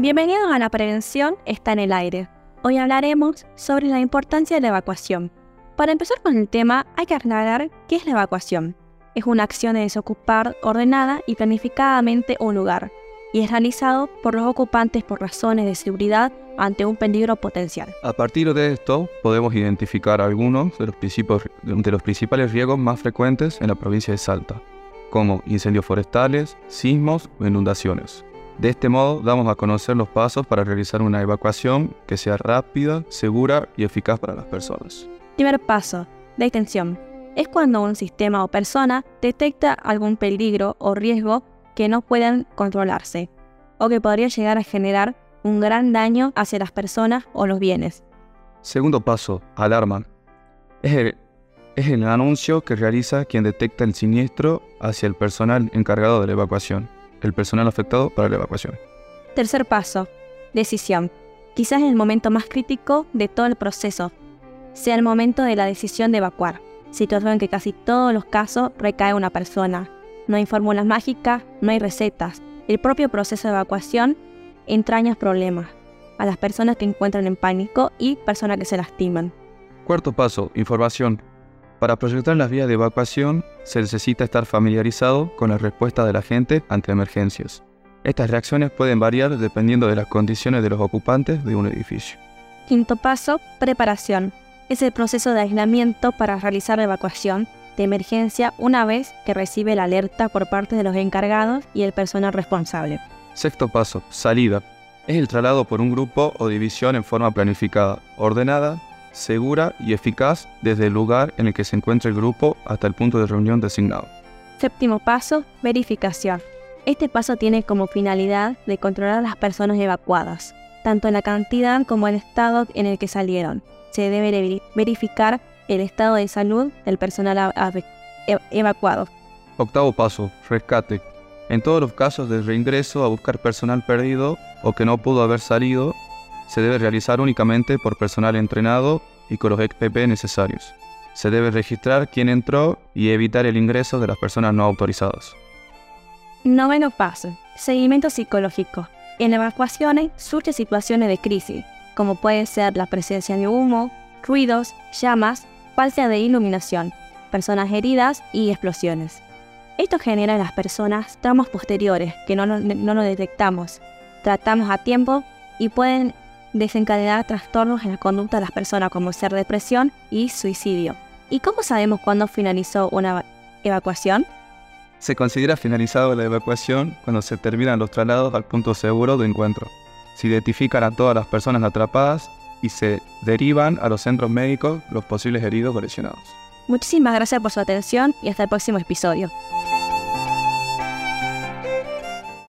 Bienvenidos a La Prevención está en el aire. Hoy hablaremos sobre la importancia de la evacuación. Para empezar con el tema, hay que aclarar qué es la evacuación. Es una acción de desocupar ordenada y planificadamente un lugar, y es realizado por los ocupantes por razones de seguridad ante un peligro potencial. A partir de esto, podemos identificar algunos de los, de los principales riesgos más frecuentes en la provincia de Salta, como incendios forestales, sismos o inundaciones. De este modo, damos a conocer los pasos para realizar una evacuación que sea rápida, segura y eficaz para las personas. Primer paso, detención. Es cuando un sistema o persona detecta algún peligro o riesgo que no pueden controlarse o que podría llegar a generar un gran daño hacia las personas o los bienes. Segundo paso, alarma. Es el, es el anuncio que realiza quien detecta el siniestro hacia el personal encargado de la evacuación, el personal afectado para la evacuación. Tercer paso, decisión. Quizás en el momento más crítico de todo el proceso, sea el momento de la decisión de evacuar, situación en que casi todos los casos recae una persona, no hay fórmulas mágicas, no hay recetas. El propio proceso de evacuación entraña problemas a las personas que encuentran en pánico y personas que se lastiman. Cuarto paso, información. Para proyectar las vías de evacuación se necesita estar familiarizado con la respuesta de la gente ante emergencias. Estas reacciones pueden variar dependiendo de las condiciones de los ocupantes de un edificio. Quinto paso, preparación. Es el proceso de aislamiento para realizar la evacuación de emergencia una vez que recibe la alerta por parte de los encargados y el personal responsable. Sexto paso, salida. Es el traslado por un grupo o división en forma planificada, ordenada, segura y eficaz desde el lugar en el que se encuentra el grupo hasta el punto de reunión designado. Séptimo paso, verificación. Este paso tiene como finalidad de controlar a las personas evacuadas, tanto en la cantidad como el estado en el que salieron. Se debe verificar el estado de salud del personal e-, evacuado. Octavo paso, rescate. En todos los casos de reingreso a buscar personal perdido o que no pudo haber salido, se debe realizar únicamente por personal entrenado y con los XPP necesarios. Se debe registrar quién entró y evitar el ingreso de las personas no autorizadas. Noveno paso, seguimiento psicológico. En evacuaciones surgen situaciones de crisis, como puede ser la presencia de humo, ruidos, llamas falta de iluminación, personas heridas y explosiones. Esto genera en las personas traumas posteriores que no, no, no detectamos, tratamos a tiempo y pueden desencadenar trastornos en la conducta de las personas como ser depresión y suicidio. ¿Y cómo sabemos cuándo finalizó una evacuación? Se considera finalizado la evacuación cuando se terminan los traslados al punto seguro de encuentro. Se identifican a todas las personas atrapadas y se derivan a los centros médicos los posibles heridos o lesionados. Muchísimas gracias por su atención y hasta el próximo episodio.